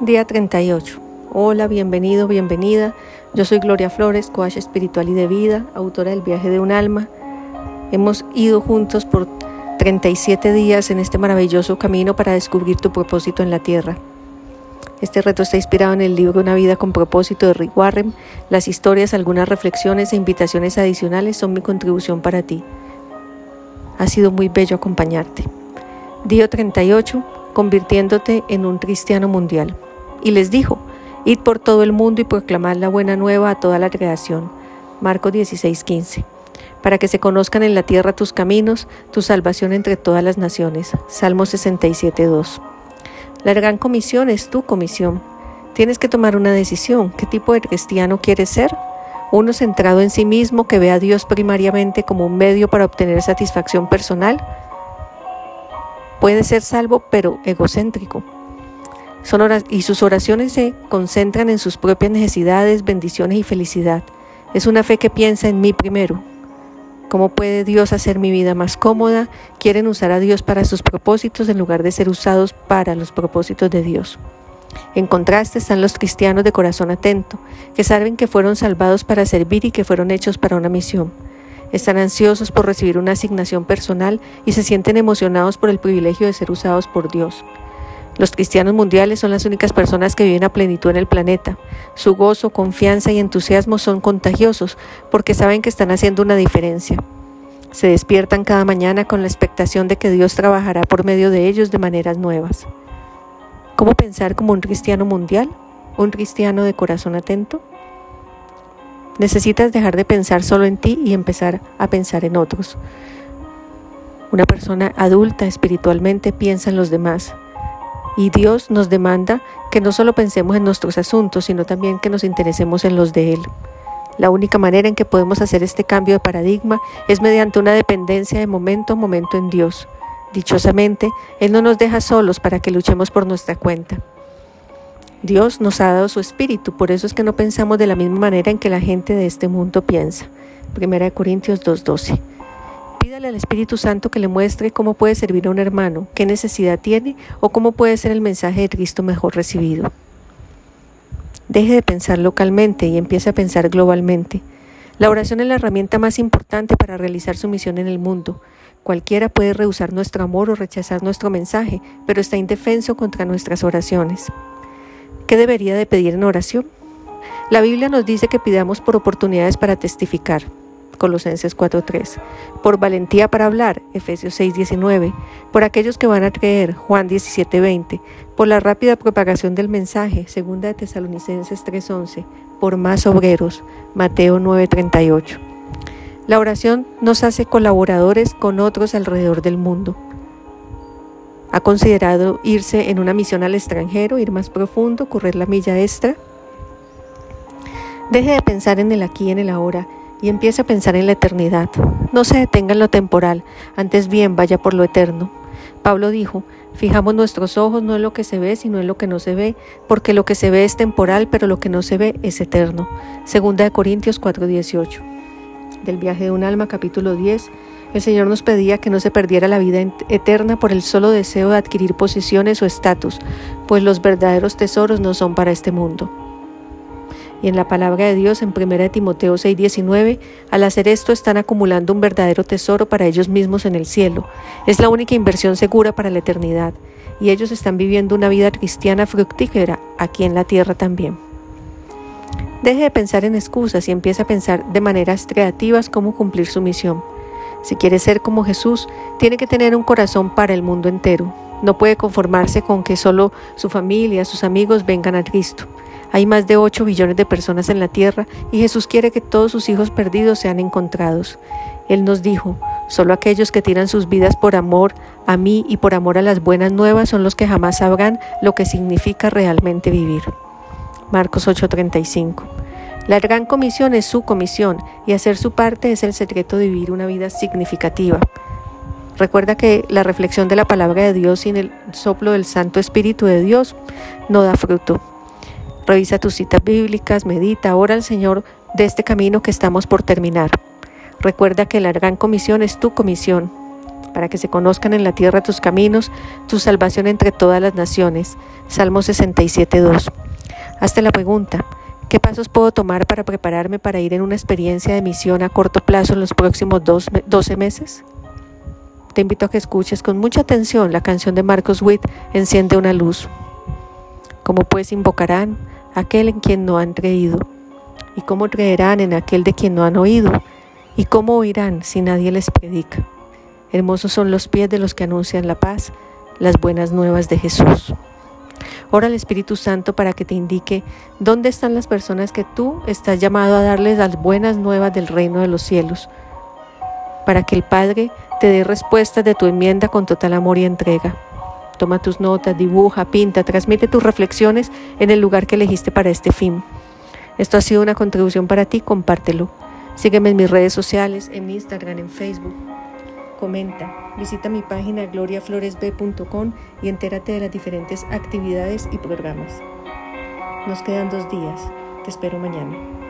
Día 38. Hola, bienvenido, bienvenida. Yo soy Gloria Flores, coach espiritual y de vida, autora del viaje de un alma. Hemos ido juntos por 37 días en este maravilloso camino para descubrir tu propósito en la tierra. Este reto está inspirado en el libro Una vida con propósito de Rick Warren. Las historias, algunas reflexiones e invitaciones adicionales son mi contribución para ti. Ha sido muy bello acompañarte. Día 38, convirtiéndote en un cristiano mundial y les dijo, Id por todo el mundo y proclamad la buena nueva a toda la creación. Marcos 16:15. Para que se conozcan en la tierra tus caminos, tu salvación entre todas las naciones. Salmo 67:2. La gran comisión es tu comisión. Tienes que tomar una decisión. ¿Qué tipo de cristiano quieres ser? ¿Uno centrado en sí mismo que ve a Dios primariamente como un medio para obtener satisfacción personal? Puede ser salvo pero egocéntrico y sus oraciones se concentran en sus propias necesidades, bendiciones y felicidad. Es una fe que piensa en mí primero. ¿Cómo puede Dios hacer mi vida más cómoda? Quieren usar a Dios para sus propósitos en lugar de ser usados para los propósitos de Dios. En contraste están los cristianos de corazón atento, que saben que fueron salvados para servir y que fueron hechos para una misión. Están ansiosos por recibir una asignación personal y se sienten emocionados por el privilegio de ser usados por Dios. Los cristianos mundiales son las únicas personas que viven a plenitud en el planeta. Su gozo, confianza y entusiasmo son contagiosos porque saben que están haciendo una diferencia. Se despiertan cada mañana con la expectación de que Dios trabajará por medio de ellos de maneras nuevas. ¿Cómo pensar como un cristiano mundial? ¿Un cristiano de corazón atento? Necesitas dejar de pensar solo en ti y empezar a pensar en otros. Una persona adulta espiritualmente piensa en los demás, y Dios nos demanda que no solo pensemos en nuestros asuntos, sino también que nos interesemos en los de Él. La única manera en que podemos hacer este cambio de paradigma es mediante una dependencia de momento a momento en Dios. Dichosamente, Él no nos deja solos para que luchemos por nuestra cuenta. Dios nos ha dado su espíritu, por eso es que no pensamos de la misma manera en que la gente de este mundo piensa. 1 Corintios 2.12 al Espíritu Santo que le muestre cómo puede servir a un hermano, qué necesidad tiene o cómo puede ser el mensaje de Cristo mejor recibido. Deje de pensar localmente y empiece a pensar globalmente. La oración es la herramienta más importante para realizar su misión en el mundo. Cualquiera puede rehusar nuestro amor o rechazar nuestro mensaje, pero está indefenso contra nuestras oraciones. ¿Qué debería de pedir en oración? La Biblia nos dice que pidamos por oportunidades para testificar. Colosenses 4.3, por valentía para hablar, Efesios 6.19, por aquellos que van a creer, Juan 17.20, por la rápida propagación del mensaje, 2 de Tesalonicenses 3.11, por más obreros, Mateo 9.38. La oración nos hace colaboradores con otros alrededor del mundo. ¿Ha considerado irse en una misión al extranjero, ir más profundo, correr la milla extra? Deje de pensar en el aquí y en el ahora y empiece a pensar en la eternidad. No se detenga en lo temporal, antes bien vaya por lo eterno. Pablo dijo, fijamos nuestros ojos no en lo que se ve, sino en lo que no se ve, porque lo que se ve es temporal, pero lo que no se ve es eterno. Segunda de Corintios 4:18. Del viaje de un alma, capítulo 10, el Señor nos pedía que no se perdiera la vida eterna por el solo deseo de adquirir posiciones o estatus, pues los verdaderos tesoros no son para este mundo. Y en la palabra de Dios en 1 Timoteo 6:19, al hacer esto están acumulando un verdadero tesoro para ellos mismos en el cielo. Es la única inversión segura para la eternidad. Y ellos están viviendo una vida cristiana fructífera aquí en la tierra también. Deje de pensar en excusas y empiece a pensar de maneras creativas cómo cumplir su misión. Si quiere ser como Jesús, tiene que tener un corazón para el mundo entero. No puede conformarse con que solo su familia, sus amigos vengan a Cristo. Hay más de 8 billones de personas en la tierra y Jesús quiere que todos sus hijos perdidos sean encontrados. Él nos dijo, solo aquellos que tiran sus vidas por amor a mí y por amor a las buenas nuevas son los que jamás sabrán lo que significa realmente vivir. Marcos 8:35. La gran comisión es su comisión y hacer su parte es el secreto de vivir una vida significativa. Recuerda que la reflexión de la palabra de Dios sin el soplo del Santo Espíritu de Dios no da fruto. Revisa tus citas bíblicas, medita, ora al Señor de este camino que estamos por terminar. Recuerda que la gran comisión es tu comisión. para que se conozcan en la tierra tus caminos, tu salvación entre todas las naciones. Salmo 67.2. Hazte la pregunta, ¿qué pasos puedo tomar para prepararme para ir en una experiencia de misión a corto plazo en los próximos 12 meses? Te invito a que escuches con mucha atención la canción de Marcos Witt, Enciende una luz. ¿Cómo pues invocarán aquel en quien no han creído? ¿Y cómo creerán en aquel de quien no han oído? ¿Y cómo oirán si nadie les predica? Hermosos son los pies de los que anuncian la paz, las buenas nuevas de Jesús. Ora al Espíritu Santo para que te indique dónde están las personas que tú estás llamado a darles las buenas nuevas del reino de los cielos, para que el Padre te dé respuestas de tu enmienda con total amor y entrega. Toma tus notas, dibuja, pinta, transmite tus reflexiones en el lugar que elegiste para este fin. Esto ha sido una contribución para ti, compártelo. Sígueme en mis redes sociales, en Instagram, en Facebook comenta, visita mi página gloriafloresb.com y entérate de las diferentes actividades y programas. Nos quedan dos días. Te espero mañana.